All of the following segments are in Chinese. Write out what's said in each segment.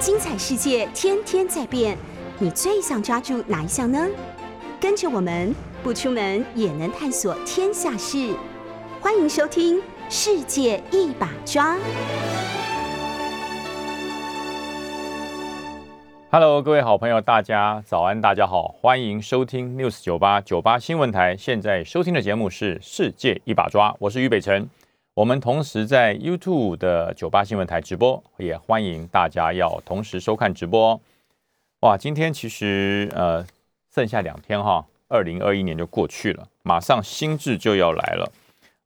精彩世界天天在变，你最想抓住哪一项呢？跟着我们不出门也能探索天下事，欢迎收听《世界一把抓》。Hello，各位好朋友，大家早安，大家好，欢迎收听 News 九八九八新闻台。现在收听的节目是《世界一把抓》，我是于北辰。我们同时在 YouTube 的九八新闻台直播，也欢迎大家要同时收看直播。哇，今天其实呃剩下两天哈，二零二一年就过去了，马上新制就要来了。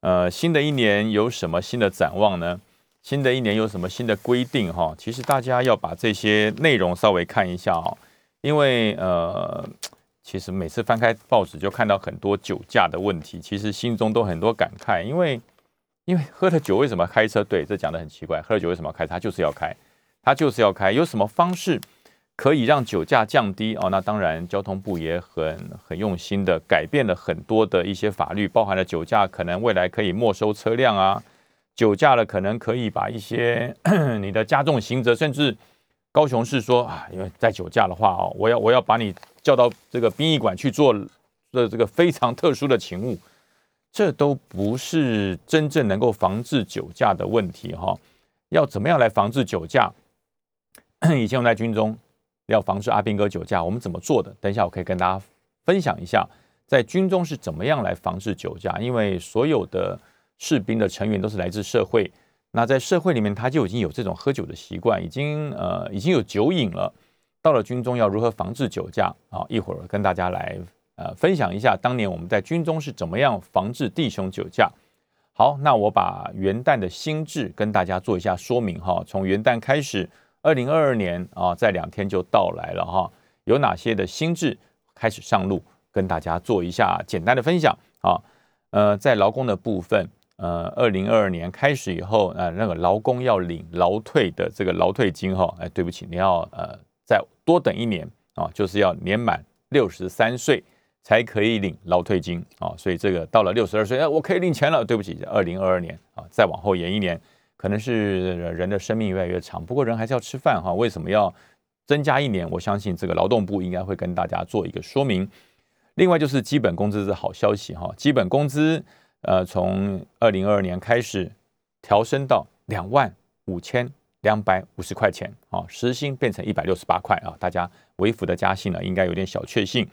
呃，新的一年有什么新的展望呢？新的一年有什么新的规定哈？其实大家要把这些内容稍微看一下哦，因为呃，其实每次翻开报纸就看到很多酒驾的问题，其实心中都很多感慨，因为因为喝了酒为什么开车？对，这讲的很奇怪，喝了酒为什么要开？他就是要开，他就是要开，有什么方式可以让酒驾降低哦？那当然，交通部也很很用心的改变了很多的一些法律，包含了酒驾可能未来可以没收车辆啊。酒驾了，可能可以把一些 你的加重刑责，甚至高雄市说啊，因为在酒驾的话哦，我要我要把你叫到这个殡仪馆去做的这个非常特殊的勤务，这都不是真正能够防治酒驾的问题哈。要怎么样来防治酒驾？以前我们在军中要防治阿兵哥酒驾，我们怎么做的？等一下我可以跟大家分享一下，在军中是怎么样来防治酒驾，因为所有的。士兵的成员都是来自社会，那在社会里面他就已经有这种喝酒的习惯，已经呃已经有酒瘾了。到了军中要如何防治酒驾啊？一会儿跟大家来呃分享一下当年我们在军中是怎么样防治弟兄酒驾。好，那我把元旦的新制跟大家做一下说明哈。从元旦开始，二零二二年啊，在两天就到来了哈。有哪些的新制开始上路，跟大家做一下简单的分享啊。呃，在劳工的部分。呃，二零二二年开始以后，呃，那个劳工要领劳退的这个劳退金哈，哎，对不起，你要呃再多等一年啊，就是要年满六十三岁才可以领劳退金啊，所以这个到了六十二岁，哎，我可以领钱了。对不起，二零二二年啊，再往后延一年，可能是人的生命越来越长，不过人还是要吃饭哈。为什么要增加一年？我相信这个劳动部应该会跟大家做一个说明。另外就是基本工资是好消息哈，基本工资。呃，从二零二二年开始调升到两万五千两百五十块钱啊，时薪变成一百六十八块啊，大家微幅的加薪呢，应该有点小确幸。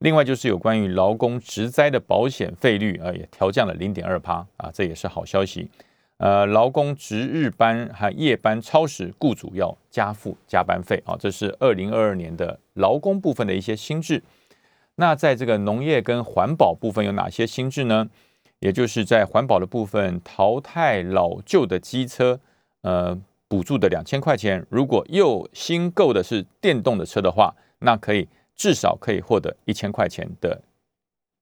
另外就是有关于劳工职灾的保险费率啊，也调降了零点二趴啊，这也是好消息。呃，劳工值日班和夜班超时，雇主要加付加班费啊，这是二零二二年的劳工部分的一些新制。那在这个农业跟环保部分有哪些新制呢？也就是在环保的部分，淘汰老旧的机车，呃，补助的两千块钱。如果又新购的是电动的车的话，那可以至少可以获得一千块钱的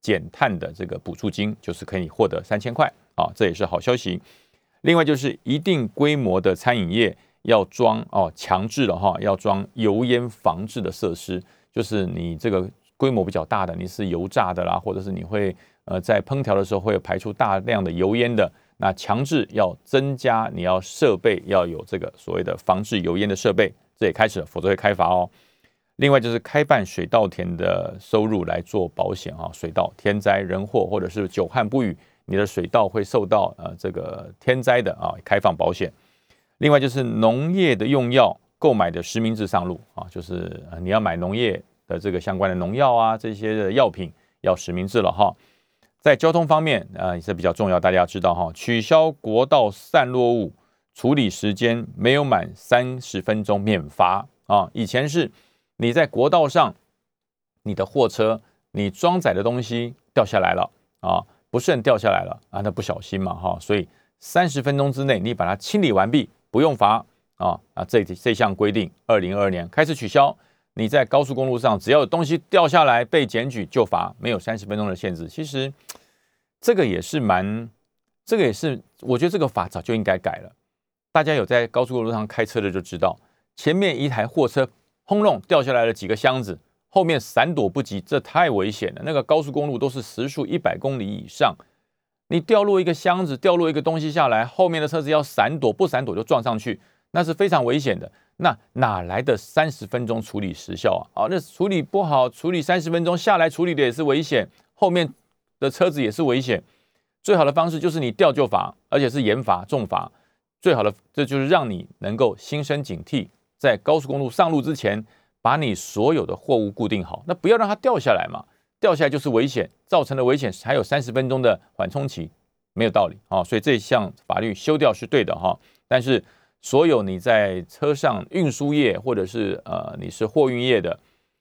减碳的这个补助金，就是可以获得三千块啊，这也是好消息。另外就是一定规模的餐饮业要装哦，强制了哈，要装油烟防治的设施，就是你这个规模比较大的，你是油炸的啦，或者是你会。呃，在烹调的时候会排出大量的油烟的，那强制要增加，你要设备要有这个所谓的防治油烟的设备，这也开始了，否则会开罚哦。另外就是开办水稻田的收入来做保险啊，水稻天灾人祸或者是久旱不雨，你的水稻会受到呃这个天灾的啊，开放保险。另外就是农业的用药购买的实名制上路啊，就是你要买农业的这个相关的农药啊，这些的药品要实名制了哈。在交通方面，啊，也是比较重要，大家知道哈，取消国道散落物处理时间没有满三十分钟免罚啊。以前是你在国道上，你的货车你装载的东西掉下来了啊，不慎掉下来了啊，那不小心嘛哈，所以三十分钟之内你把它清理完毕，不用罚啊啊。这这项规定，二零二二年开始取消。你在高速公路上，只要有东西掉下来被检举就罚，没有三十分钟的限制。其实这个也是蛮，这个也是，我觉得这个法早就应该改了。大家有在高速公路上开车的就知道，前面一台货车轰隆掉下来了几个箱子，后面闪躲不及，这太危险了。那个高速公路都是时速一百公里以上，你掉落一个箱子，掉落一个东西下来，后面的车子要闪躲，不闪躲就撞上去，那是非常危险的。那哪来的三十分钟处理时效啊？啊，那处理不好，处理三十分钟下来处理的也是危险，后面的车子也是危险。最好的方式就是你吊就罚，而且是严罚重罚。最好的，这就是让你能够心生警惕，在高速公路上路之前，把你所有的货物固定好，那不要让它掉下来嘛。掉下来就是危险，造成的危险还有三十分钟的缓冲期，没有道理啊。所以这项法律修掉是对的哈。但是所有你在车上运输业或者是呃你是货运业的，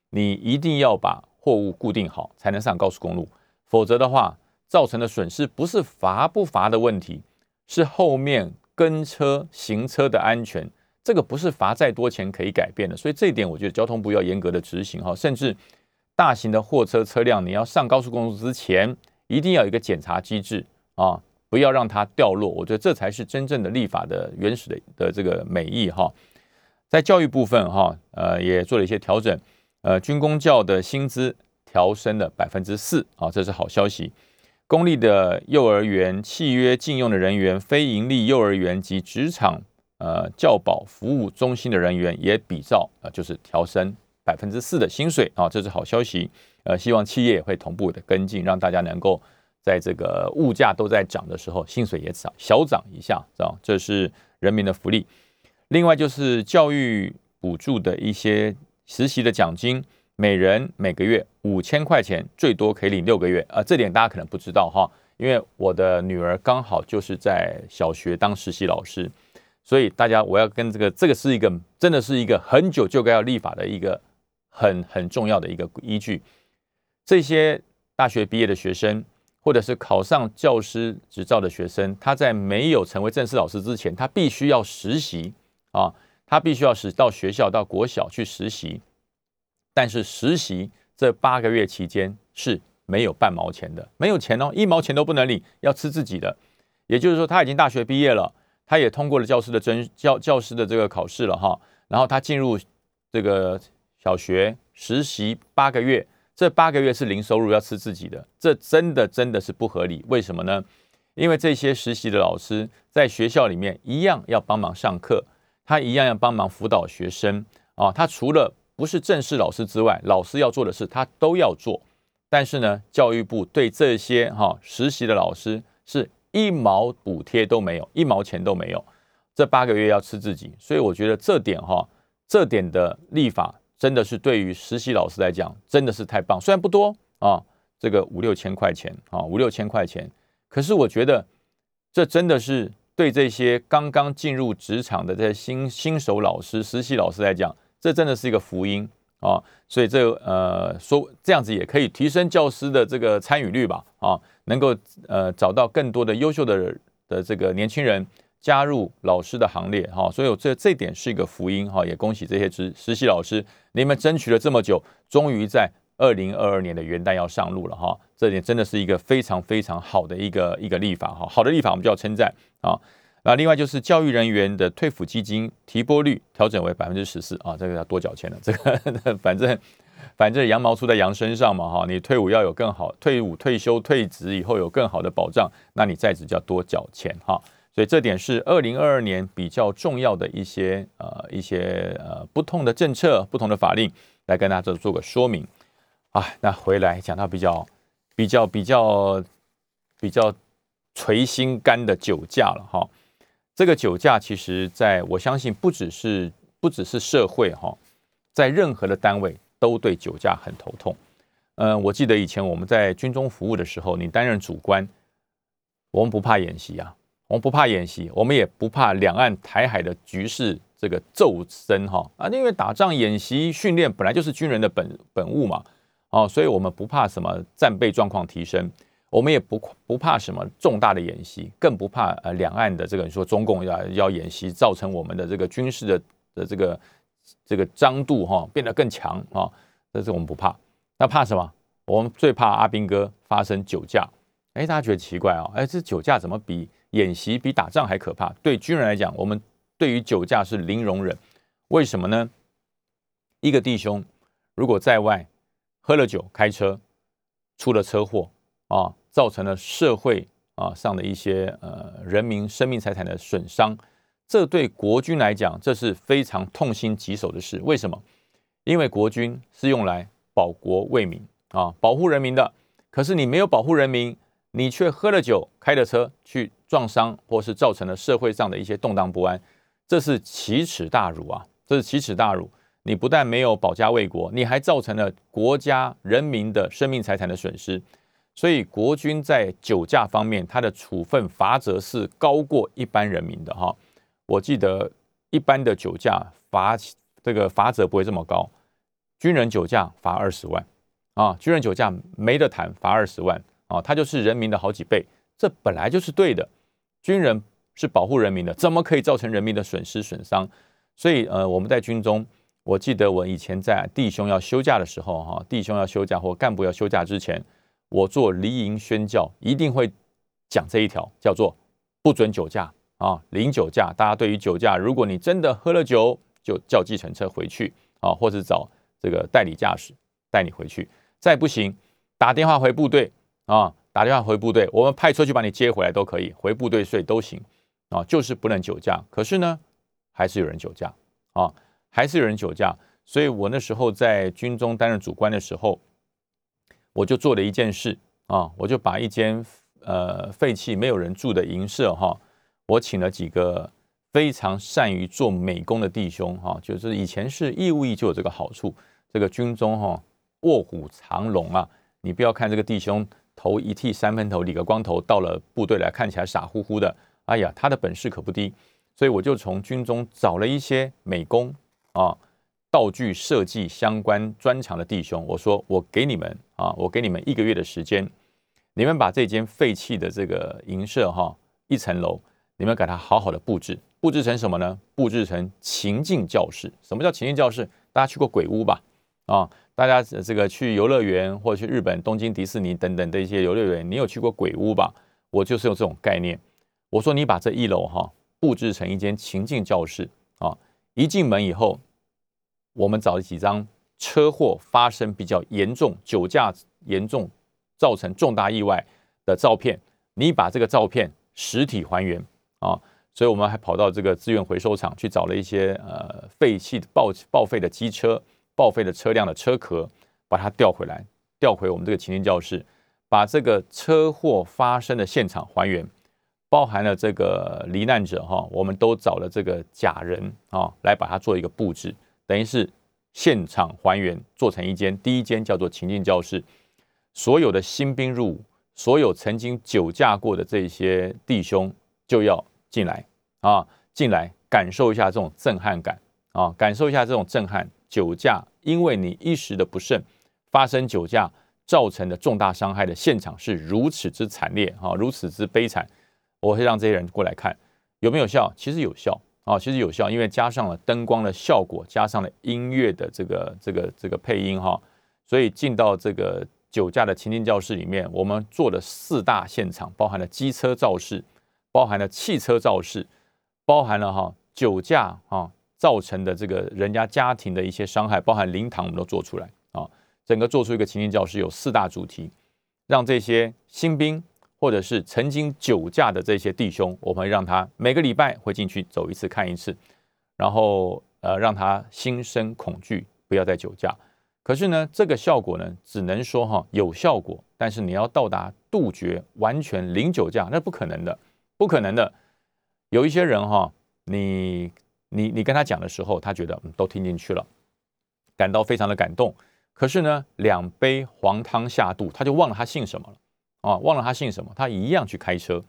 你一定要把货物固定好，才能上高速公路，否则的话。造成的损失不是罚不罚的问题，是后面跟车行车的安全，这个不是罚再多钱可以改变的。所以这一点，我觉得交通部要严格的执行哈，甚至大型的货车车辆，你要上高速公路之前，一定要有一个检查机制啊，不要让它掉落。我觉得这才是真正的立法的原始的的这个美意哈。在教育部分哈，呃，也做了一些调整，呃，军工教的薪资调升了百分之四啊，这是好消息。公立的幼儿园契约禁用的人员、非营利幼儿园及职场呃教保服务中心的人员也比照啊，就是调升百分之四的薪水啊，这是好消息。呃，希望企业也会同步的跟进，让大家能够在这个物价都在涨的时候，薪水也涨小涨一下，知道这是人民的福利。另外就是教育补助的一些实习的奖金。每人每个月五千块钱，最多可以领六个月啊！这点大家可能不知道哈，因为我的女儿刚好就是在小学当实习老师，所以大家我要跟这个这个是一个真的是一个很久就该要立法的一个很很重要的一个依据。这些大学毕业的学生，或者是考上教师执照的学生，他在没有成为正式老师之前，他必须要实习啊，他必须要是到学校到国小去实习。但是实习这八个月期间是没有半毛钱的，没有钱哦，一毛钱都不能领，要吃自己的。也就是说，他已经大学毕业了，他也通过了教师的真教教师的这个考试了哈。然后他进入这个小学实习八个月，这八个月是零收入，要吃自己的，这真的真的是不合理。为什么呢？因为这些实习的老师在学校里面一样要帮忙上课，他一样要帮忙辅导学生啊。他除了不是正式老师之外，老师要做的事他都要做，但是呢，教育部对这些哈实习的老师是一毛补贴都没有，一毛钱都没有，这八个月要吃自己，所以我觉得这点哈，这点的立法真的是对于实习老师来讲真的是太棒，虽然不多啊，这个五六千块钱啊，五六千块钱，可是我觉得这真的是对这些刚刚进入职场的这些新新手老师、实习老师来讲。这真的是一个福音啊！所以这呃说这样子也可以提升教师的这个参与率吧啊，能够呃找到更多的优秀的的这个年轻人加入老师的行列哈，所以这这点是一个福音哈，也恭喜这些实实习老师，你们争取了这么久，终于在二零二二年的元旦要上路了哈，这点真的是一个非常非常好的一个一个立法哈，好的立法我们就要称赞啊。那另外就是教育人员的退抚基金提拨率调整为百分之十四啊，这个要多缴钱了。这个 反正反正羊毛出在羊身上嘛哈，你退伍要有更好，退伍退休退职以后有更好的保障，那你在职就要多缴钱哈。所以这点是二零二二年比较重要的一些呃一些呃不同的政策、不同的法令来跟大家做个说明啊。那回来讲到比较比较比较比较捶心肝的酒驾了哈。这个酒驾，其实在我相信，不只是不只是社会哈，在任何的单位都对酒驾很头痛。嗯，我记得以前我们在军中服务的时候，你担任主官，我们不怕演习啊，我们不怕演习，我们也不怕两岸台海的局势这个骤升哈啊，因为打仗演习训练本来就是军人的本本物嘛，哦，所以我们不怕什么战备状况提升。我们也不不怕什么重大的演习，更不怕呃两岸的这个你说中共要要演习，造成我们的这个军事的的这个这个张度哈变得更强啊，这是我们不怕。那怕什么？我们最怕阿兵哥发生酒驾。哎，大家觉得奇怪啊？哎，这酒驾怎么比演习比打仗还可怕？对军人来讲，我们对于酒驾是零容忍。为什么呢？一个弟兄如果在外喝了酒开车，出了车祸。啊，造成了社会啊上的一些呃人民生命财产的损伤，这对国军来讲，这是非常痛心疾首的事。为什么？因为国军是用来保国卫民啊，保护人民的。可是你没有保护人民，你却喝了酒，开了车去撞伤，或是造成了社会上的一些动荡不安，这是奇耻大辱啊！这是奇耻大辱。你不但没有保家卫国，你还造成了国家人民的生命财产的损失。所以国军在酒驾方面，他的处分罚则是高过一般人民的哈。我记得一般的酒驾罚这个罚则不会这么高，军人酒驾罚二十万啊，军人酒驾没得谈，罚二十万啊，他就是人民的好几倍，这本来就是对的。军人是保护人民的，怎么可以造成人民的损失损伤？所以呃，我们在军中。我记得我以前在弟兄要休假的时候，哈，弟兄要休假或干部要休假之前，我做离营宣教，一定会讲这一条，叫做不准酒驾啊，零酒驾。大家对于酒驾，如果你真的喝了酒，就叫计程车回去啊，或者找这个代理驾驶带你回去。再不行，打电话回部队啊，打电话回部队，我们派车去把你接回来都可以，回部队睡都行啊，就是不能酒驾。可是呢，还是有人酒驾啊。还是有人酒驾，所以我那时候在军中担任主官的时候，我就做了一件事啊，我就把一间呃废弃没有人住的营舍哈，我请了几个非常善于做美工的弟兄哈，就是以前是义务役就有这个好处，这个军中哈卧虎藏龙啊，你不要看这个弟兄头一剃三分头理个光头到了部队来看起来傻乎乎的，哎呀，他的本事可不低，所以我就从军中找了一些美工。啊，道具设计相关专长的弟兄，我说我给你们啊，我给你们一个月的时间，你们把这间废弃的这个营舍哈，一层楼，你们给它好好的布置，布置成什么呢？布置成情境教室。什么叫情境教室？大家去过鬼屋吧？啊，大家这个去游乐园或者去日本东京迪士尼等等的一些游乐园，你有去过鬼屋吧？我就是用这种概念，我说你把这一楼哈布置成一间情境教室啊，一进门以后。我们找了几张车祸发生比较严重、酒驾严重造成重大意外的照片，你把这个照片实体还原啊，所以我们还跑到这个资源回收厂去找了一些呃废弃报报废的机车、报废的车辆的车壳，把它调回来，调回我们这个情境教室，把这个车祸发生的现场还原，包含了这个罹难者哈，我们都找了这个假人啊来把它做一个布置。等于是现场还原，做成一间第一间叫做情境教室，所有的新兵入伍，所有曾经酒驾过的这些弟兄就要进来啊，进来感受一下这种震撼感啊，感受一下这种震撼。酒驾因为你一时的不慎发生酒驾造成的重大伤害的现场是如此之惨烈啊，如此之悲惨，我会让这些人过来看有没有效，其实有效。啊，其实有效，因为加上了灯光的效果，加上了音乐的这个这个这个配音哈，所以进到这个酒驾的情境教室里面，我们做了四大现场，包含了机车肇事，包含了汽车肇事，包含了哈酒驾啊造成的这个人家家庭的一些伤害，包含灵堂我们都做出来啊，整个做出一个情境教室有四大主题，让这些新兵。或者是曾经酒驾的这些弟兄，我们会让他每个礼拜会进去走一次看一次，然后呃让他心生恐惧，不要再酒驾。可是呢，这个效果呢，只能说哈有效果，但是你要到达杜绝完全零酒驾，那不可能的，不可能的。有一些人哈，你你你跟他讲的时候，他觉得都听进去了，感到非常的感动。可是呢，两杯黄汤下肚，他就忘了他姓什么了。啊，忘了他姓什么，他一样去开车。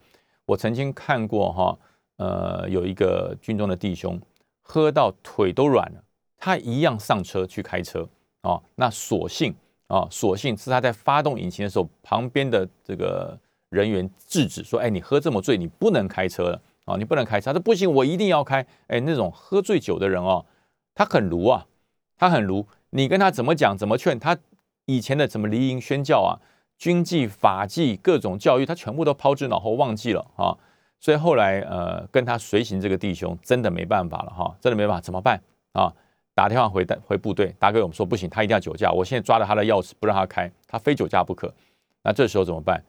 我曾经看过哈，呃，有一个军中的弟兄喝到腿都软了，他一样上车去开车。啊，那所幸啊，所幸是他在发动引擎的时候，旁边的这个人员制止说：“哎，你喝这么醉，你不能开车了啊，你不能开车。”他说：“不行，我一定要开。”哎，那种喝醉酒的人哦，他很儒啊，他很儒。你跟他怎么讲，怎么劝他？以前的怎么离营宣教啊？军纪、法纪、各种教育，他全部都抛之脑后，忘记了啊！所以后来，呃，跟他随行这个弟兄真的没办法了哈，真的没办法，怎么办啊？打电话回回部队，打给我们说不行，他一定要酒驾，我现在抓了他的钥匙，不让他开，他非酒驾不可。那这时候怎么办？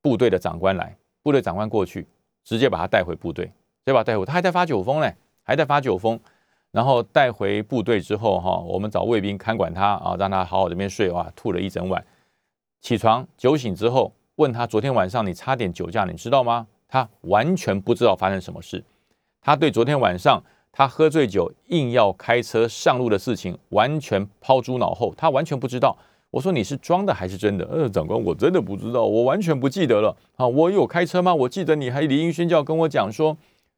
部队的长官来，部队长官过去，直接把他带回部队对吧？带回他还在发酒疯嘞，还在发酒疯。然后带回部队之后，哈，我们找卫兵看管他啊，让他好好这边睡哇，吐了一整晚。起床酒醒之后，问他昨天晚上你差点酒驾，你知道吗？他完全不知道发生什么事。他对昨天晚上他喝醉酒硬要开车上路的事情完全抛诸脑后，他完全不知道。我说你是装的还是真的？呃，长官，我真的不知道，我完全不记得了。啊，我有开车吗？我记得你还离音宣教跟我讲说。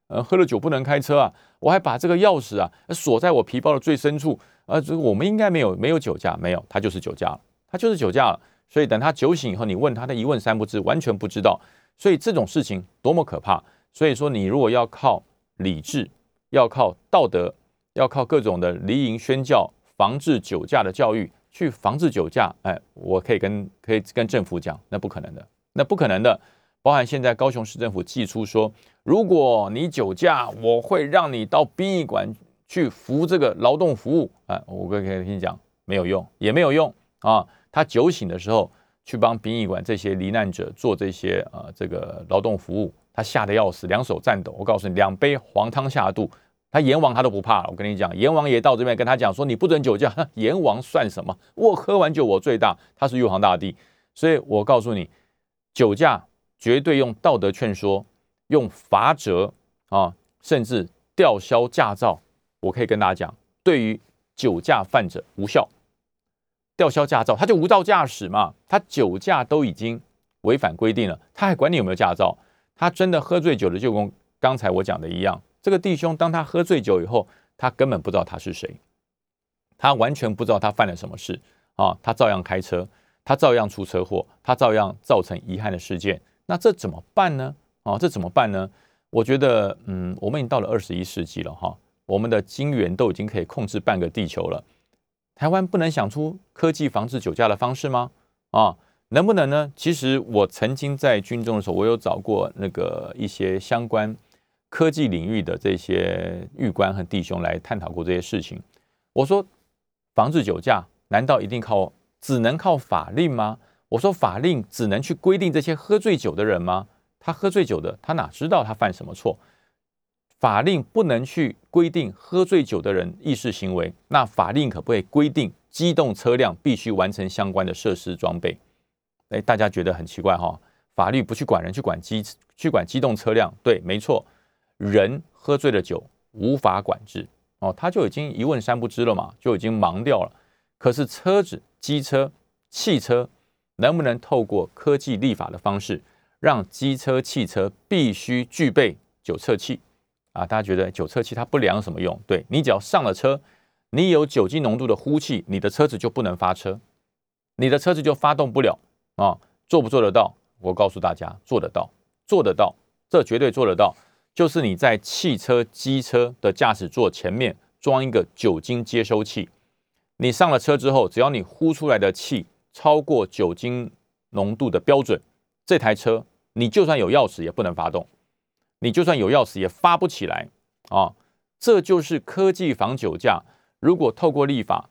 呃，喝了酒不能开车啊！我还把这个钥匙啊锁在我皮包的最深处啊！这我们应该没有没有酒驾，没有，他就是酒驾了，他就是酒驾了。所以等他酒醒以后，你问他，他一问三不知，完全不知道。所以这种事情多么可怕！所以说，你如果要靠理智，要靠道德，要靠各种的离营宣教，防治酒驾的教育，去防治酒驾，哎，我可以跟可以跟政府讲，那不可能的，那不可能的。包含现在高雄市政府寄出说，如果你酒驾，我会让你到殡仪馆去服这个劳动服务。哎，我可以跟你讲，没有用，也没有用啊。他酒醒的时候去帮殡仪馆这些罹难者做这些呃这个劳动服务，他吓得要死，两手颤抖。我告诉你，两杯黄汤下肚，他阎王他都不怕。我跟你讲，阎王爷到这边跟他讲说，你不准酒驾，阎王算什么？我喝完酒我最大，他是玉皇大帝。所以我告诉你，酒驾。绝对用道德劝说，用罚则啊，甚至吊销驾照。我可以跟大家讲，对于酒驾犯者无效，吊销驾照，他就无照驾驶嘛。他酒驾都已经违反规定了，他还管你有没有驾照？他真的喝醉酒了，就跟刚才我讲的一样。这个弟兄，当他喝醉酒以后，他根本不知道他是谁，他完全不知道他犯了什么事啊，他照样开车，他照样出车祸，他照样造成遗憾的事件。那这怎么办呢？啊，这怎么办呢？我觉得，嗯，我们已经到了二十一世纪了哈，我们的晶圆都已经可以控制半个地球了。台湾不能想出科技防治酒驾的方式吗？啊，能不能呢？其实我曾经在军中的时候，我有找过那个一些相关科技领域的这些狱官和弟兄来探讨过这些事情。我说，防治酒驾难道一定靠只能靠法令吗？我说法令只能去规定这些喝醉酒的人吗？他喝醉酒的，他哪知道他犯什么错？法令不能去规定喝醉酒的人意识行为，那法令可不可以规定机动车辆必须完成相关的设施装备？哎，大家觉得很奇怪哈？法律不去管人，去管机，去管机动车辆？对，没错，人喝醉了酒无法管制哦，他就已经一问三不知了嘛，就已经盲掉了。可是车子、机车、汽车。能不能透过科技立法的方式，让机车、汽车必须具备酒测器啊？大家觉得酒测器它不良什么用？对你只要上了车，你有酒精浓度的呼气，你的车子就不能发车，你的车子就发动不了啊？做不做得到？我告诉大家，做得到，做得到，这绝对做得到。就是你在汽车、机车的驾驶座前面装一个酒精接收器，你上了车之后，只要你呼出来的气。超过酒精浓度的标准，这台车你就算有钥匙也不能发动，你就算有钥匙也发不起来啊！这就是科技防酒驾。如果透过立法，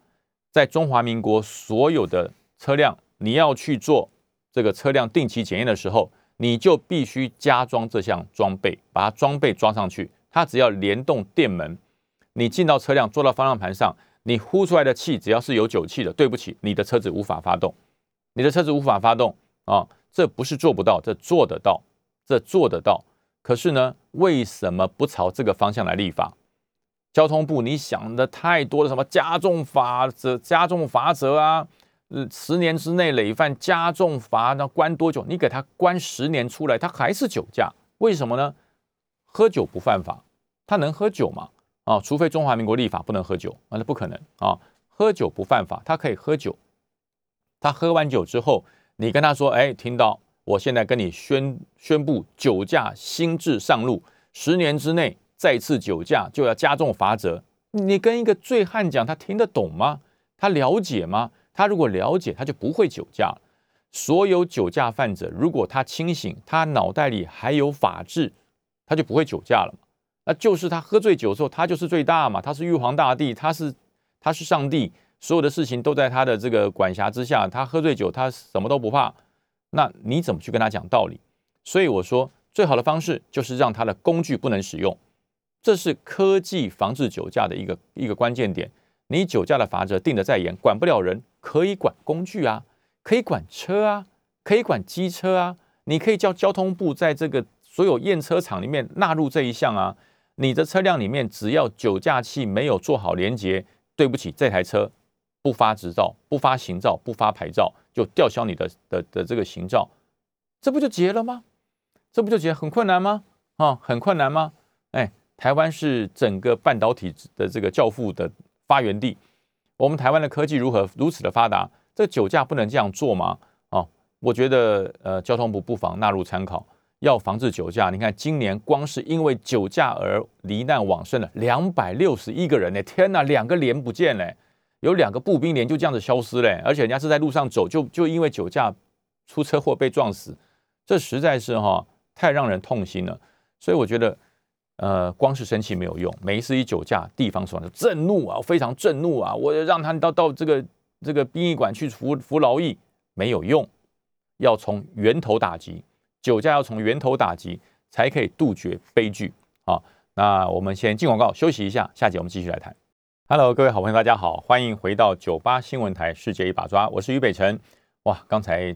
在中华民国所有的车辆，你要去做这个车辆定期检验的时候，你就必须加装这项装备，把它装备装上去。它只要联动电门，你进到车辆，坐到方向盘上。你呼出来的气只要是有酒气的，对不起，你的车子无法发动，你的车子无法发动啊！这不是做不到，这做得到，这做得到。可是呢，为什么不朝这个方向来立法？交通部，你想的太多了，什么加重法则、加重罚则啊？十年之内累犯加重罚，那关多久？你给他关十年出来，他还是酒驾，为什么呢？喝酒不犯法，他能喝酒吗？啊，除非中华民国立法不能喝酒，那不可能啊！喝酒不犯法，他可以喝酒。他喝完酒之后，你跟他说：“哎，听到我现在跟你宣宣布酒驾新制上路，十年之内再次酒驾就要加重罚则。”你跟一个醉汉讲，他听得懂吗？他了解吗？他如果了解，他就不会酒驾。所有酒驾犯者，如果他清醒，他脑袋里还有法治，他就不会酒驾了。那就是他喝醉酒的时候，他就是最大嘛，他是玉皇大帝，他是他是上帝，所有的事情都在他的这个管辖之下。他喝醉酒，他什么都不怕。那你怎么去跟他讲道理？所以我说，最好的方式就是让他的工具不能使用，这是科技防治酒驾的一个一个关键点。你酒驾的法则定得再严，管不了人，可以管工具啊，可以管车啊，可以管机车啊。你可以叫交通部在这个所有验车场里面纳入这一项啊。你的车辆里面只要酒驾器没有做好连接，对不起，这台车不发执照、不发行照、不发牌照，就吊销你的的的这个行照，这不就结了吗？这不就结很困难吗？啊，很困难吗？哎，台湾是整个半导体的这个教父的。发源地，我们台湾的科技如何如此的发达？这酒驾不能这样做吗？啊，我觉得呃，交通部不妨纳入参考，要防治酒驾。你看，今年光是因为酒驾而罹难往生的两百六十一个人呢！天哪，两个连不见嘞，有两个步兵连就这样子消失嘞，而且人家是在路上走，就就因为酒驾出车祸被撞死，这实在是哈太让人痛心了。所以我觉得。呃，光是生气没有用，每一次一酒驾，地方说就震怒啊，非常震怒啊，我让他到到这个这个殡仪馆去服服劳役，没有用，要从源头打击，酒驾要从源头打击，才可以杜绝悲剧啊。那我们先进广告休息一下，下节我们继续来谈。Hello，各位好朋友，大家好，欢迎回到九八新闻台世界一把抓，我是于北辰。哇，刚才。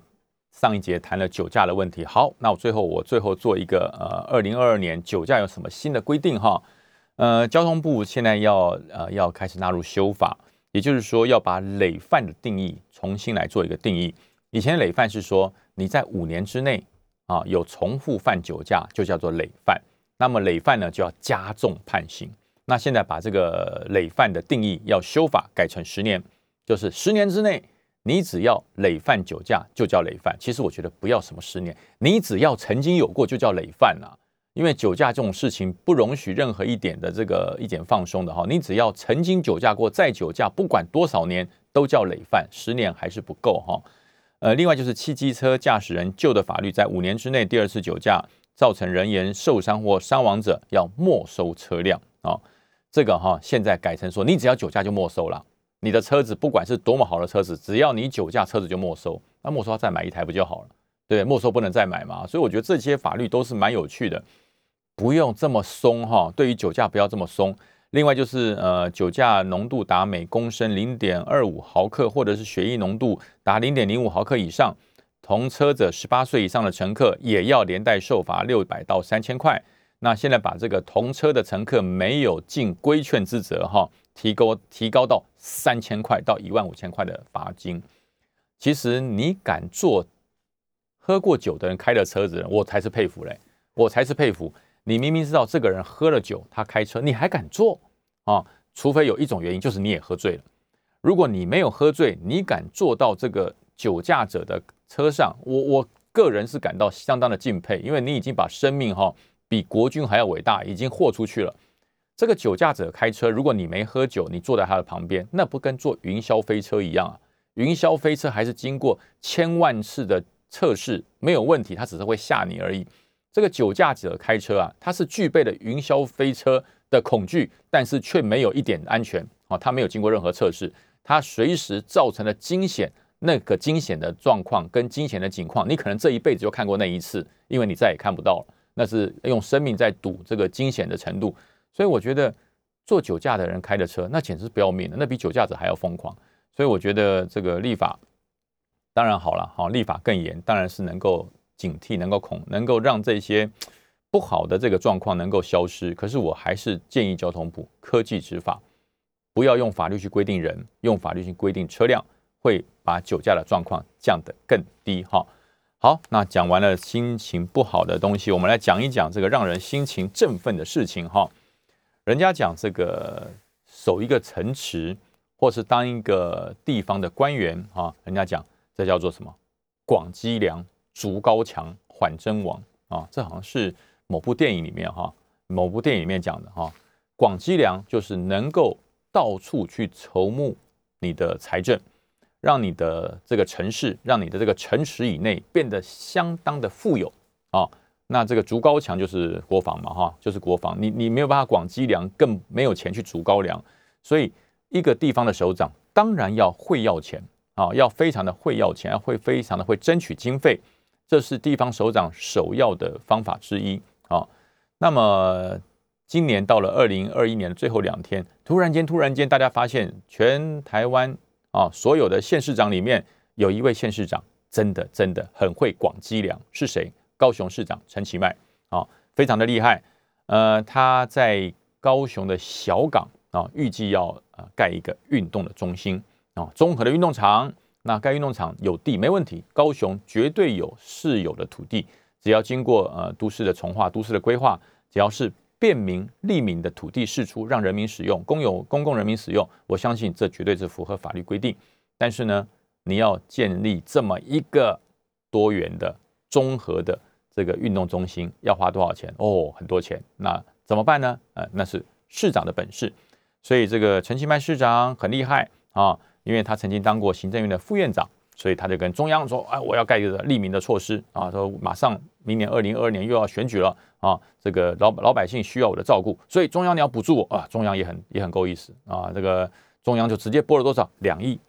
上一节谈了酒驾的问题，好，那我最后我最后做一个呃，二零二二年酒驾有什么新的规定哈？呃，交通部现在要呃要开始纳入修法，也就是说要把累犯的定义重新来做一个定义。以前累犯是说你在五年之内啊有重复犯酒驾就叫做累犯，那么累犯呢就要加重判刑。那现在把这个累犯的定义要修法改成十年，就是十年之内。你只要累犯酒驾就叫累犯，其实我觉得不要什么十年，你只要曾经有过就叫累犯呐。因为酒驾这种事情不容许任何一点的这个一点放松的哈。你只要曾经酒驾过，再酒驾，不管多少年都叫累犯，十年还是不够哈。呃，另外就是汽机车驾驶人旧的法律，在五年之内第二次酒驾造成人员受伤或伤亡者，要没收车辆啊。这个哈现在改成说，你只要酒驾就没收了。你的车子不管是多么好的车子，只要你酒驾，车子就没收。那没收再买一台不就好了？对，没收不能再买嘛。所以我觉得这些法律都是蛮有趣的，不用这么松哈。对于酒驾不要这么松。另外就是呃，酒驾浓度达每公升零点二五毫克，或者是血液浓度达零点零五毫克以上，同车者十八岁以上的乘客也要连带受罚六百到三千块。那现在把这个同车的乘客没有尽规劝之责哈。提高提高到三千块到一万五千块的罚金，其实你敢坐喝过酒的人开的车子，我才是佩服嘞，我才是佩服。你明明知道这个人喝了酒，他开车，你还敢坐啊？除非有一种原因，就是你也喝醉了。如果你没有喝醉，你敢坐到这个酒驾者的车上，我我个人是感到相当的敬佩，因为你已经把生命哈比国军还要伟大，已经豁出去了。这个酒驾者开车，如果你没喝酒，你坐在他的旁边，那不跟坐云霄飞车一样啊？云霄飞车还是经过千万次的测试，没有问题，他只是会吓你而已。这个酒驾者开车啊，他是具备了云霄飞车的恐惧，但是却没有一点安全啊，他没有经过任何测试，他随时造成了惊险，那个惊险的状况跟惊险的景况，你可能这一辈子就看过那一次，因为你再也看不到了，那是用生命在赌这个惊险的程度。所以我觉得，做酒驾的人开的车，那简直是不要命的，那比酒驾者还要疯狂。所以我觉得这个立法当然好了，好立法更严，当然是能够警惕，能够恐，能够让这些不好的这个状况能够消失。可是我还是建议交通部科技执法，不要用法律去规定人，用法律去规定车辆，会把酒驾的状况降得更低。哈，好，那讲完了心情不好的东西，我们来讲一讲这个让人心情振奋的事情。哈。人家讲这个守一个城池，或是当一个地方的官员啊，人家讲这叫做什么？广积粮，筑高墙，缓征亡啊！这好像是某部电影里面哈，某部电影里面讲的哈。广积粮就是能够到处去筹募你的财政，让你的这个城市，让你的这个城池以内变得相当的富有啊。那这个筑高墙就是国防嘛，哈，就是国防。你你没有办法广积粮，更没有钱去筑高粱，所以一个地方的首长当然要会要钱啊，要非常的会要钱，会非常的会争取经费，这是地方首长首要的方法之一啊。那么今年到了二零二一年的最后两天，突然间，突然间，大家发现全台湾啊，所有的县市长里面有一位县市长真的真的很会广积粮，是谁？高雄市长陈其迈啊，非常的厉害。呃，他在高雄的小港啊，预计要啊盖一个运动的中心啊，综合的运动场。那该运动场有地没问题，高雄绝对有市有的土地，只要经过呃都市的重划、都市的规划，只要是。便民利民的土地释出，让人民使用，公有公共人民使用，我相信这绝对是符合法律规定。但是呢，你要建立这么一个多元的综合的这个运动中心，要花多少钱？哦，很多钱。那怎么办呢？呃，那是市长的本事。所以这个陈其迈市长很厉害啊，因为他曾经当过行政院的副院长。所以他就跟中央说：“哎，我要盖一个利民的措施啊！说马上明年二零二二年又要选举了啊，这个老老百姓需要我的照顾，所以中央你要补助我啊！中央也很也很够意思啊！这个中央就直接拨了多少？两亿，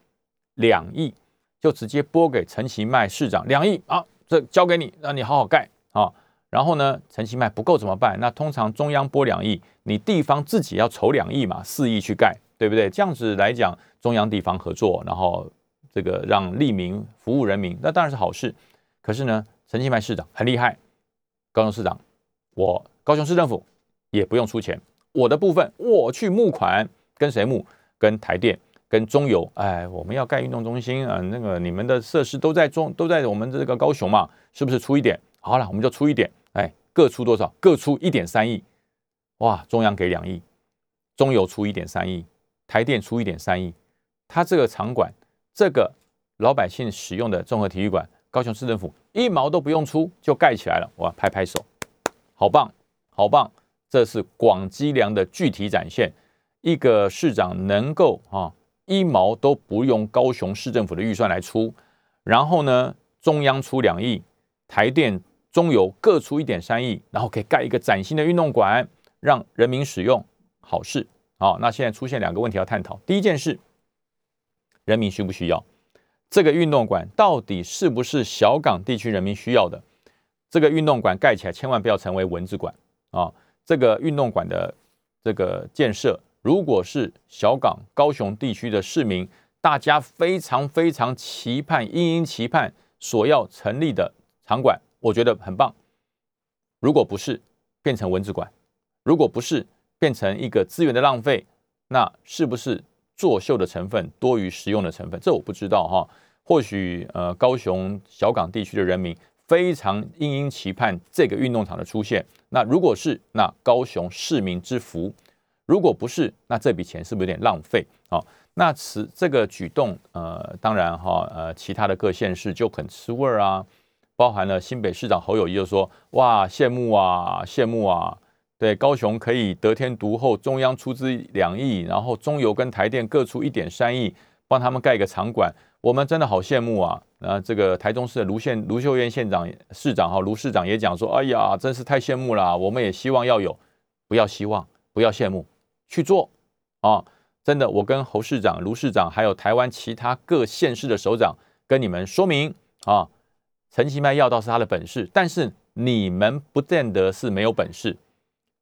两亿就直接拨给陈其迈市长两亿啊！这交给你，让你好好盖啊！然后呢，陈其迈不够怎么办？那通常中央拨两亿，你地方自己要筹两亿嘛，四亿去盖，对不对？这样子来讲，中央地方合作，然后。这个让利民服务人民，那当然是好事。可是呢，陈清迈市长很厉害，高雄市长，我高雄市政府也不用出钱，我的部分我去募款，跟谁募？跟台电、跟中油。哎，我们要盖运动中心啊，那个你们的设施都在中，都在我们这个高雄嘛，是不是出一点？好了，我们就出一点。哎，各出多少？各出一点三亿。哇，中央给两亿，中油出一点三亿，台电出一点三亿，他这个场馆。这个老百姓使用的综合体育馆，高雄市政府一毛都不用出就盖起来了，哇，拍拍手，好棒，好棒！这是广积粮的具体展现。一个市长能够啊一毛都不用高雄市政府的预算来出，然后呢中央出两亿，台电、中油各出一点三亿，然后可以盖一个崭新的运动馆，让人民使用，好事。好，那现在出现两个问题要探讨，第一件事。人民需不需要这个运动馆？到底是不是小港地区人民需要的？这个运动馆盖起来，千万不要成为蚊子馆啊！这个运动馆的这个建设，如果是小港高雄地区的市民，大家非常非常期盼、殷殷期盼所要成立的场馆，我觉得很棒。如果不是变成蚊子馆，如果不是变成一个资源的浪费，那是不是？作秀的成分多于实用的成分，这我不知道哈。或许呃，高雄小港地区的人民非常殷殷期盼这个运动场的出现。那如果是，那高雄市民之福；如果不是，那这笔钱是不是有点浪费啊？那此这个举动，呃，当然哈，呃，其他的各县市就很吃味儿啊。包含了新北市长侯友谊就说：“哇，羡慕啊，羡慕啊。”对，高雄可以得天独厚，中央出资两亿，然后中油跟台电各出一点三亿，帮他们盖一个场馆，我们真的好羡慕啊！那这个台中市的卢县卢秀燕县长市长哈卢市长也讲说，哎呀，真是太羡慕了，我们也希望要有，不要希望，不要羡慕，去做啊！真的，我跟侯市长、卢市长还有台湾其他各县市的首长跟你们说明啊，陈其迈要到是他的本事，但是你们不见得是没有本事。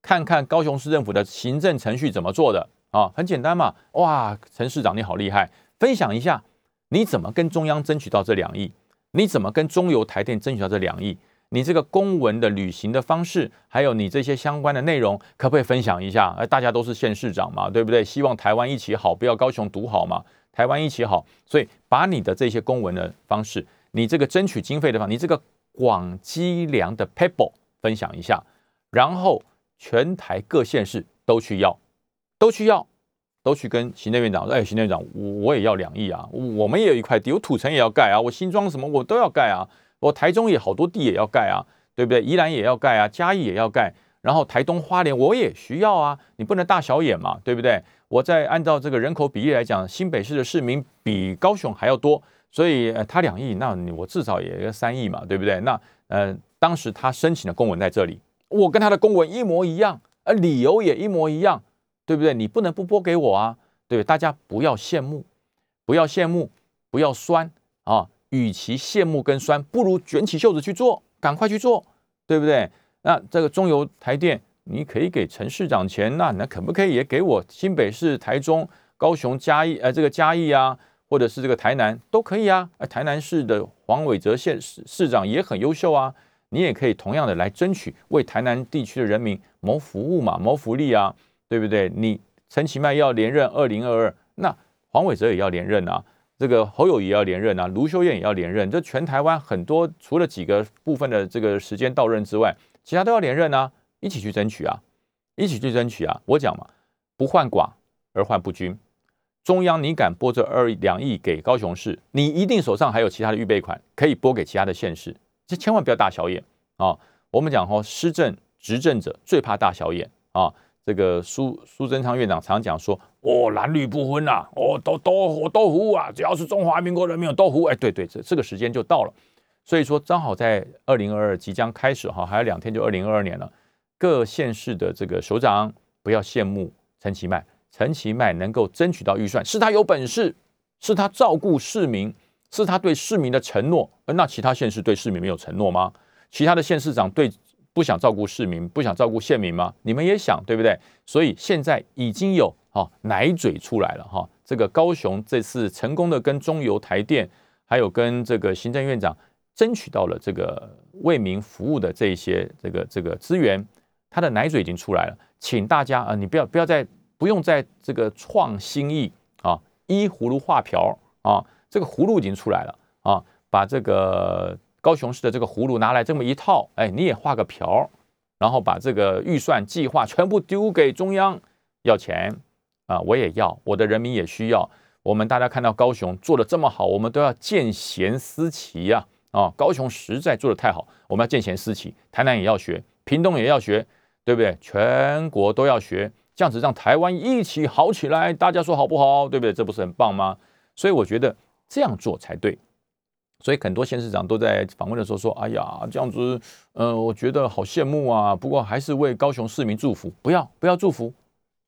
看看高雄市政府的行政程序怎么做的啊？很简单嘛！哇，陈市长你好厉害，分享一下你怎么跟中央争取到这两亿？你怎么跟中油台电争取到这两亿？你这个公文的履行的方式，还有你这些相关的内容，可不可以分享一下？哎，大家都是县市长嘛，对不对？希望台湾一起好，不要高雄独好嘛。台湾一起好，所以把你的这些公文的方式，你这个争取经费的方，你这个广积粮的 paper 分享一下，然后。全台各县市都去要，都去要，都去跟行政院长说：“哎，行政院长，我我也要两亿啊，我们也有一块地，我土城也要盖啊，我新庄什么我都要盖啊，我台中也好多地也要盖啊，对不对？宜兰也要盖啊，嘉义也要盖，然后台东花莲我也需要啊，你不能大小眼嘛，对不对？我在按照这个人口比例来讲，新北市的市民比高雄还要多，所以他两亿，那我至少也要三亿嘛，对不对？那呃，当时他申请的公文在这里。”我跟他的公文一模一样，而理由也一模一样，对不对？你不能不拨给我啊，对大家不要羡慕，不要羡慕，不要酸啊！与其羡慕跟酸，不如卷起袖子去做，赶快去做，对不对？那这个中油台电你可以给陈市长钱，那那可不可以也给我新北市、台中、高雄、嘉义？呃，这个嘉义啊，或者是这个台南都可以啊。台南市的黄伟哲县市市长也很优秀啊，你也可以同样的来争取为台南地区的人民谋服务嘛，谋福利啊，对不对？你陈其迈要连任二零二二，那黄伟哲也要连任啊。这个侯友谊要连任啊，卢修燕也要连任，这全台湾很多除了几个部分的这个时间到任之外，其他都要连任啊，一起去争取啊，一起去争取啊！我讲嘛，不患寡而患不均。中央你敢拨这二两亿给高雄市，你一定手上还有其他的预备款可以拨给其他的县市，这千万不要大小眼啊！我们讲哦，施政执政者最怕大小眼啊。这个苏苏贞昌院长常讲说：“哦，蓝绿不分呐，哦，都都我都服啊，只要是中华民国人民都服务。”哎，对对，这这个时间就到了，所以说正好在二零二二即将开始哈，还有两天就二零二二年了。各县市的这个首长不要羡慕陈其迈，陈其迈能够争取到预算，是他有本事，是他照顾市民，是他对市民的承诺。那其他县市对市民没有承诺吗？其他的县市长对？不想照顾市民，不想照顾县民吗？你们也想，对不对？所以现在已经有哈奶嘴出来了哈。这个高雄这次成功的跟中油、台电，还有跟这个行政院长争取到了这个为民服务的这些这个这个资源，他的奶嘴已经出来了。请大家啊，你不要不要再不用再这个创新意啊，依葫芦画瓢啊，这个葫芦已经出来了啊，把这个。高雄市的这个葫芦拿来这么一套，哎，你也画个瓢，然后把这个预算计划全部丢给中央要钱啊！我也要，我的人民也需要。我们大家看到高雄做的这么好，我们都要见贤思齐呀！啊，高雄实在做的太好，我们要见贤思齐。台南也要学，屏东也要学，对不对？全国都要学，这样子让台湾一起好起来。大家说好不好？对不对？这不是很棒吗？所以我觉得这样做才对。所以很多县市长都在访问的时候说：“哎呀，这样子，呃，我觉得好羡慕啊。不过还是为高雄市民祝福，不要不要祝福，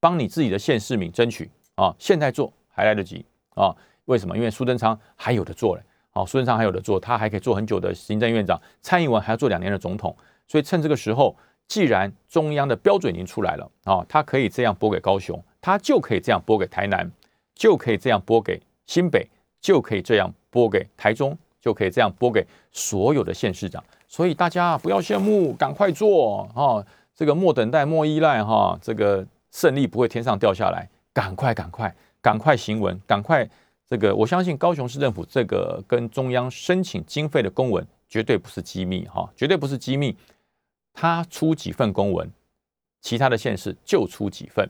帮你自己的县市民争取啊！现在做还来得及啊！为什么？因为苏贞昌还有的做嘞。好，苏贞昌还有的做，他还可以做很久的行政院长。蔡英文还要做两年的总统。所以趁这个时候，既然中央的标准已经出来了啊，他可以这样拨给高雄，他就可以这样拨给台南，就可以这样拨给新北，就可以这样拨给台中。”就可以这样拨给所有的县市长，所以大家不要羡慕，赶快做哈！这个莫等待，莫依赖哈！这个胜利不会天上掉下来，赶快赶快赶快行文，赶快这个！我相信高雄市政府这个跟中央申请经费的公文绝对不是机密哈，绝对不是机密。他出几份公文，其他的县市就出几份，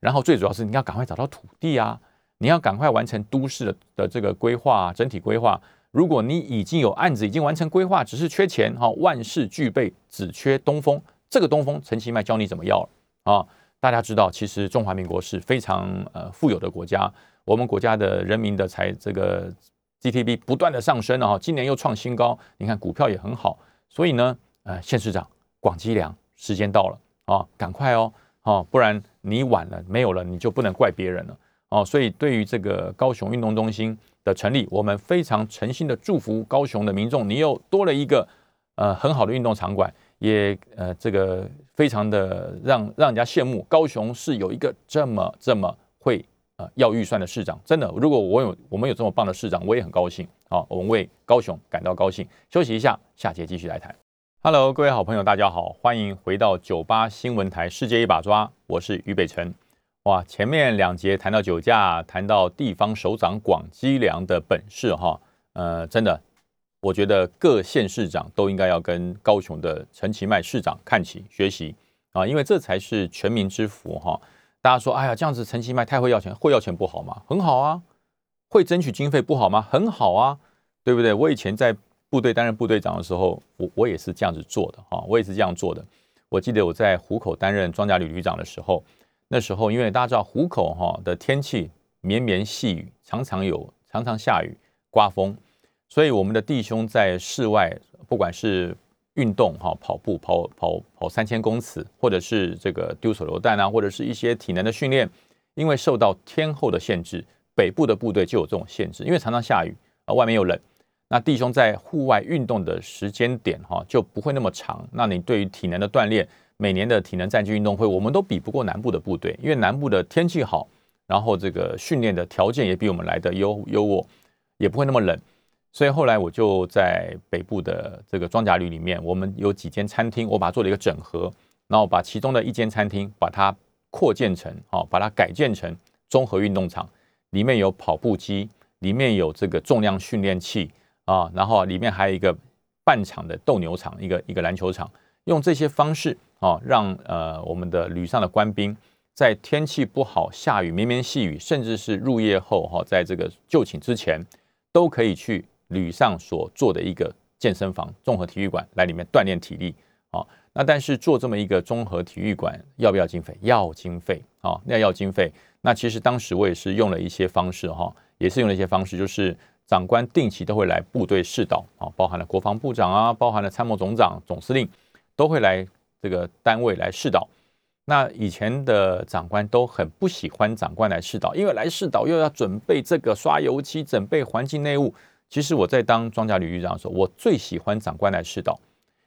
然后最主要是你要赶快找到土地啊，你要赶快完成都市的的这个规划，整体规划。如果你已经有案子已经完成规划，只是缺钱哈，万事俱备，只缺东风。这个东风，陈其迈教你怎么要了啊？大家知道，其实中华民国是非常呃富有的国家，我们国家的人民的财这个 GDP 不断的上升了哈，今年又创新高，你看股票也很好。所以呢，呃，县市长广积粮，时间到了啊，赶快哦，哦，不然你晚了没有了，你就不能怪别人了哦。所以对于这个高雄运动中心。的成立，我们非常诚心的祝福高雄的民众，你又多了一个呃很好的运动场馆，也呃这个非常的让让人家羡慕。高雄是有一个这么这么会呃要预算的市长，真的，如果我有我们有这么棒的市长，我也很高兴。好，我们为高雄感到高兴。休息一下，下节继续来谈。Hello，各位好朋友，大家好，欢迎回到九八新闻台世界一把抓，我是于北辰。哇，前面两节谈到酒驾，谈到地方首长广积粮的本事哈，呃，真的，我觉得各县市长都应该要跟高雄的陈其迈市长看齐学习啊，因为这才是全民之福哈。大家说，哎呀，这样子陈其迈太会要钱，会要钱不好吗？很好啊，会争取经费不好吗？很好啊，对不对？我以前在部队担任部队长的时候，我我也是这样子做的哈，我也是这样做的。我记得我在虎口担任装甲旅旅长的时候。那时候，因为大家知道虎口哈的天气绵绵细雨，常常有常常下雨、刮风，所以我们的弟兄在室外，不管是运动哈跑步跑跑跑三千公尺，或者是这个丢手榴弹啊，或者是一些体能的训练，因为受到天候的限制，北部的部队就有这种限制，因为常常下雨啊，外面又冷，那弟兄在户外运动的时间点哈就不会那么长，那你对于体能的锻炼。每年的体能战绩运动会，我们都比不过南部的部队，因为南部的天气好，然后这个训练的条件也比我们来的优优渥，也不会那么冷。所以后来我就在北部的这个装甲旅里面，我们有几间餐厅，我把它做了一个整合，然后把其中的一间餐厅把它扩建成，哦，把它改建成综合运动场，里面有跑步机，里面有这个重量训练器啊，然后里面还有一个半场的斗牛场，一个一个篮球场，用这些方式。哦，让呃我们的旅上的官兵在天气不好、下雨、绵绵细雨，甚至是入夜后哈，在这个就寝之前，都可以去旅上所做的一个健身房、综合体育馆来里面锻炼体力。哦，那但是做这么一个综合体育馆要不要经费？要经费啊，那要经费。那其实当时我也是用了一些方式哈，也是用了一些方式，就是长官定期都会来部队试导啊，包含了国防部长啊，包含了参谋总长、总司令都会来。这个单位来试导，那以前的长官都很不喜欢长官来试导，因为来试导又要准备这个刷油漆、准备环境内务。其实我在当装甲旅旅长的时候，我最喜欢长官来试导，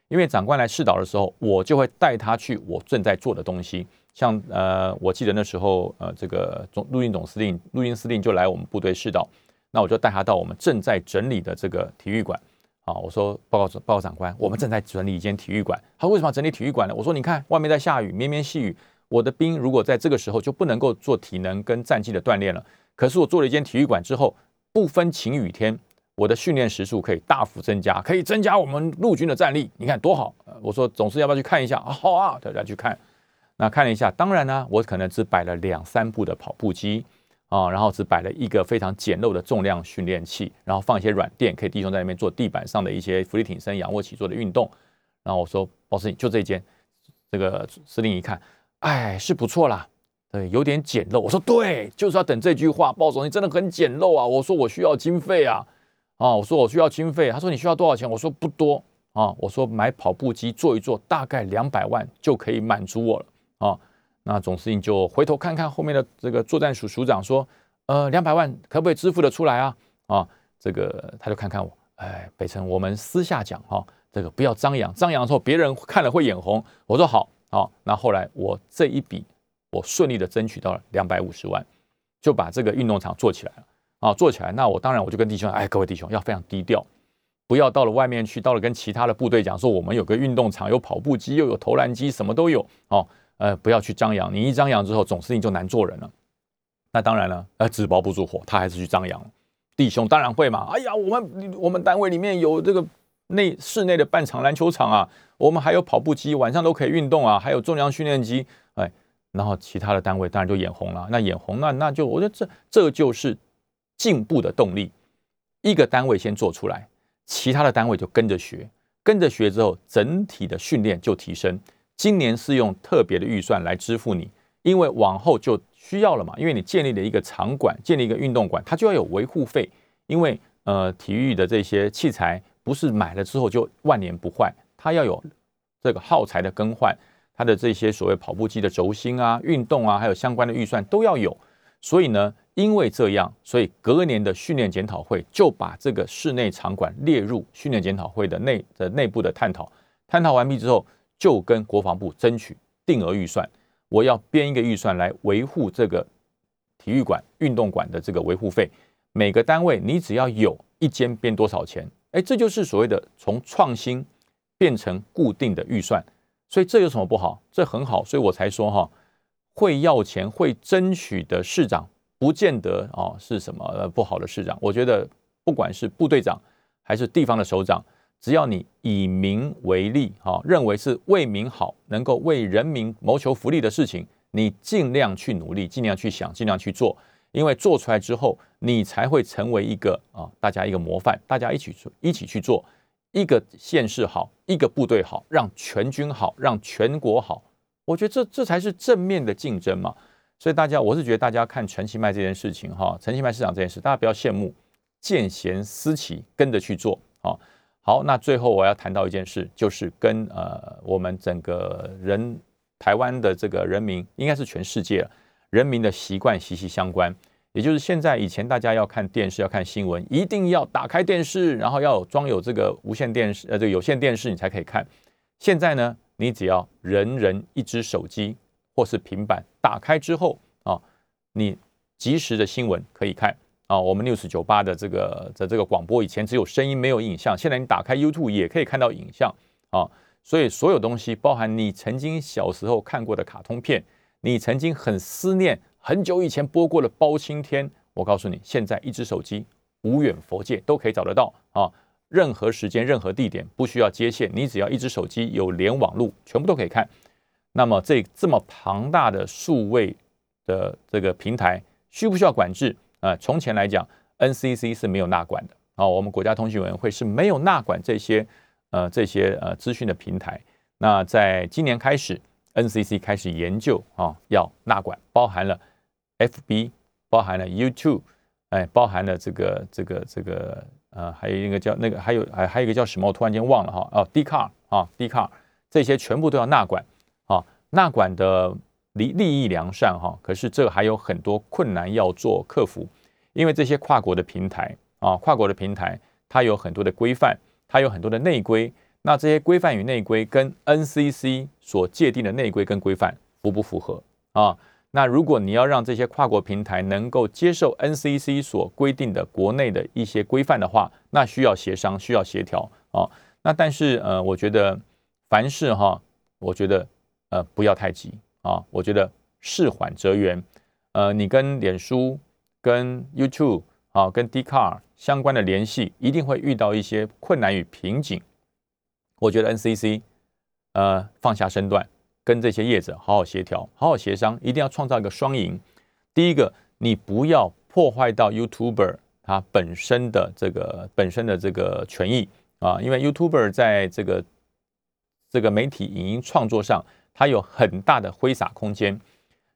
因为长官来试导的时候，我就会带他去我正在做的东西。像呃，我记得那时候呃，这个总陆军总司令、陆军司令就来我们部队试导，那我就带他到我们正在整理的这个体育馆。啊，我说报告报告长官，我们正在整理一间体育馆。他为什么要整理体育馆呢？我说你看外面在下雨，绵绵细雨，我的兵如果在这个时候就不能够做体能跟战绩的锻炼了。可是我做了一间体育馆之后，不分晴雨天，我的训练时数可以大幅增加，可以增加我们陆军的战力。你看多好！我说总是要不要去看一下啊？好啊，大家去看。那看了一下，当然呢，我可能只摆了两三部的跑步机。啊，然后只摆了一个非常简陋的重量训练器，然后放一些软垫，可以弟兄在那边做地板上的一些浮力挺身、仰卧起坐的运动。然后我说，包司令就这间，这个司令一看，哎，是不错啦，对，有点简陋。我说对，就是要等这句话，包总，你真的很简陋啊。我说我需要经费啊，啊，我说我需要经费。他说你需要多少钱？我说不多啊，我说买跑步机做一做，大概两百万就可以满足我了啊。那总司令就回头看看后面的这个作战署署长说：“呃，两百万可不可以支付的出来啊？”啊，这个他就看看我，哎，北辰，我们私下讲哈，这个不要张扬，张扬之后别人看了会眼红。我说好，好。那后来我这一笔我顺利的争取到了两百五十万，就把这个运动场做起来了啊，做起来。那我当然我就跟弟兄，哎，各位弟兄要非常低调，不要到了外面去，到了跟其他的部队讲说我们有个运动场，有跑步机，又有投篮机，什么都有哦。呃，不要去张扬，你一张扬之后，总司令就难做人了。那当然了，呃，纸包不住火，他还是去张扬。弟兄当然会嘛，哎呀，我们我们单位里面有这个内室内的半场篮球场啊，我们还有跑步机，晚上都可以运动啊，还有重量训练机，哎，然后其他的单位当然就眼红了。那眼红，那那就我觉得这这就是进步的动力。一个单位先做出来，其他的单位就跟着学，跟着学之后，整体的训练就提升。今年是用特别的预算来支付你，因为往后就需要了嘛。因为你建立了一个场馆，建立一个运动馆，它就要有维护费。因为呃，体育的这些器材不是买了之后就万年不坏，它要有这个耗材的更换，它的这些所谓跑步机的轴心啊、运动啊，还有相关的预算都要有。所以呢，因为这样，所以隔年的训练检讨会就把这个室内场馆列入训练检讨会的内的内部的探讨。探讨完毕之后。就跟国防部争取定额预算，我要编一个预算来维护这个体育馆、运动馆的这个维护费。每个单位你只要有一间编多少钱，哎，这就是所谓的从创新变成固定的预算。所以这有什么不好？这很好，所以我才说哈，会要钱、会争取的市长，不见得哦是什么不好的市长。我觉得不管是部队长还是地方的首长。只要你以民为利，哈，认为是为民好，能够为人民谋求福利的事情，你尽量去努力，尽量去想，尽量去做，因为做出来之后，你才会成为一个啊，大家一个模范，大家一起做，一起去做，一个县市好，一个部队好，让全军好，让全国好，我觉得这这才是正面的竞争嘛。所以大家，我是觉得大家看陈其迈这件事情，哈，陈其迈市长这件事，大家不要羡慕，见贤思齐，跟着去做，啊。好，那最后我要谈到一件事，就是跟呃我们整个人台湾的这个人民，应该是全世界人民的习惯息息相关。也就是现在以前大家要看电视要看新闻，一定要打开电视，然后要装有这个无线电视呃这个有线电视你才可以看。现在呢，你只要人人一只手机或是平板打开之后啊，你及时的新闻可以看啊。我们 News 九八的这个的这个广播以前只有声音没有影像，现在你打开 YouTube 也可以看到影像啊。所以所有东西，包含你曾经小时候看过的卡通片，你曾经很思念很久以前播过的包青天，我告诉你，现在一只手机无远佛界都可以找得到啊！任何时间、任何地点，不需要接线，你只要一只手机有连网路，全部都可以看。那么这这么庞大的数位的这个平台，需不需要管制呃？从前来讲，NCC 是没有纳管的啊，我们国家通讯委员会是没有纳管这些。呃，这些呃资讯的平台，那在今年开始，NCC 开始研究啊，要纳管，包含了 FB，包含了 YouTube，哎，包含了这个这个这个呃，还有一个叫那个，还有还还有一个叫什么，我突然间忘了哈，哦 d c a r 啊 d c a r 这些全部都要纳管啊，纳管的利利益良善哈，可是这还有很多困难要做克服，因为这些跨国的平台啊，跨国的平台它有很多的规范。它有很多的内规，那这些规范与内规跟 NCC 所界定的内规跟规范符不符合啊？那如果你要让这些跨国平台能够接受 NCC 所规定的国内的一些规范的话，那需要协商，需要协调啊。那但是呃，我觉得凡事哈，我觉得呃不要太急啊。我觉得事缓则圆。呃，你跟脸书、跟 YouTube 啊、跟 d c a r 相关的联系一定会遇到一些困难与瓶颈，我觉得 NCC 呃放下身段，跟这些业者好好协调，好好协商，一定要创造一个双赢。第一个，你不要破坏到 YouTuber 它本身的这个本身的这个权益啊，因为 YouTuber 在这个这个媒体影音创作上，它有很大的挥洒空间。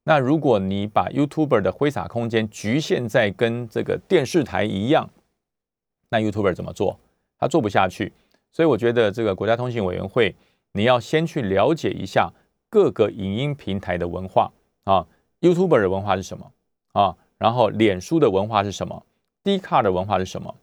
那如果你把 YouTuber 的挥洒空间局限在跟这个电视台一样，那 YouTuber 怎么做？他做不下去，所以我觉得这个国家通信委员会，你要先去了解一下各个影音平台的文化啊，YouTuber 的文化是什么啊？然后脸书的文化是什么 d c a r 的文化是什么？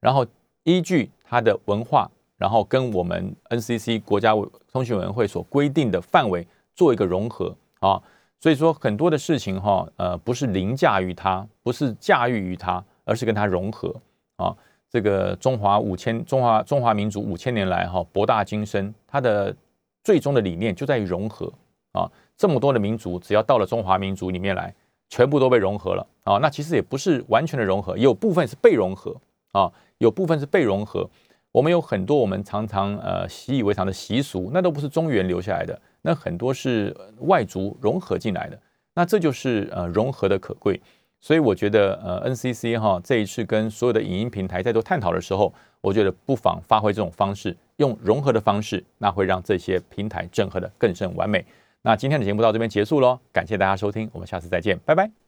然后依据它的文化，然后跟我们 NCC 国家通讯委员会所规定的范围做一个融合啊。所以说很多的事情哈，呃，不是凌驾于它，不是驾驭于它，而是跟它融合啊。这个中华五千中华中华民族五千年来哈博大精深，它的最终的理念就在于融合啊。这么多的民族，只要到了中华民族里面来，全部都被融合了啊。那其实也不是完全的融合，有部分是被融合啊，有部分是被融合。我们有很多我们常常呃习以为常的习俗，那都不是中原留下来的，那很多是外族融合进来的。那这就是呃融合的可贵。所以我觉得，呃，NCC 哈这一次跟所有的影音平台在做探讨的时候，我觉得不妨发挥这种方式，用融合的方式，那会让这些平台整合的更甚完美。那今天的节目到这边结束喽，感谢大家收听，我们下次再见，拜拜。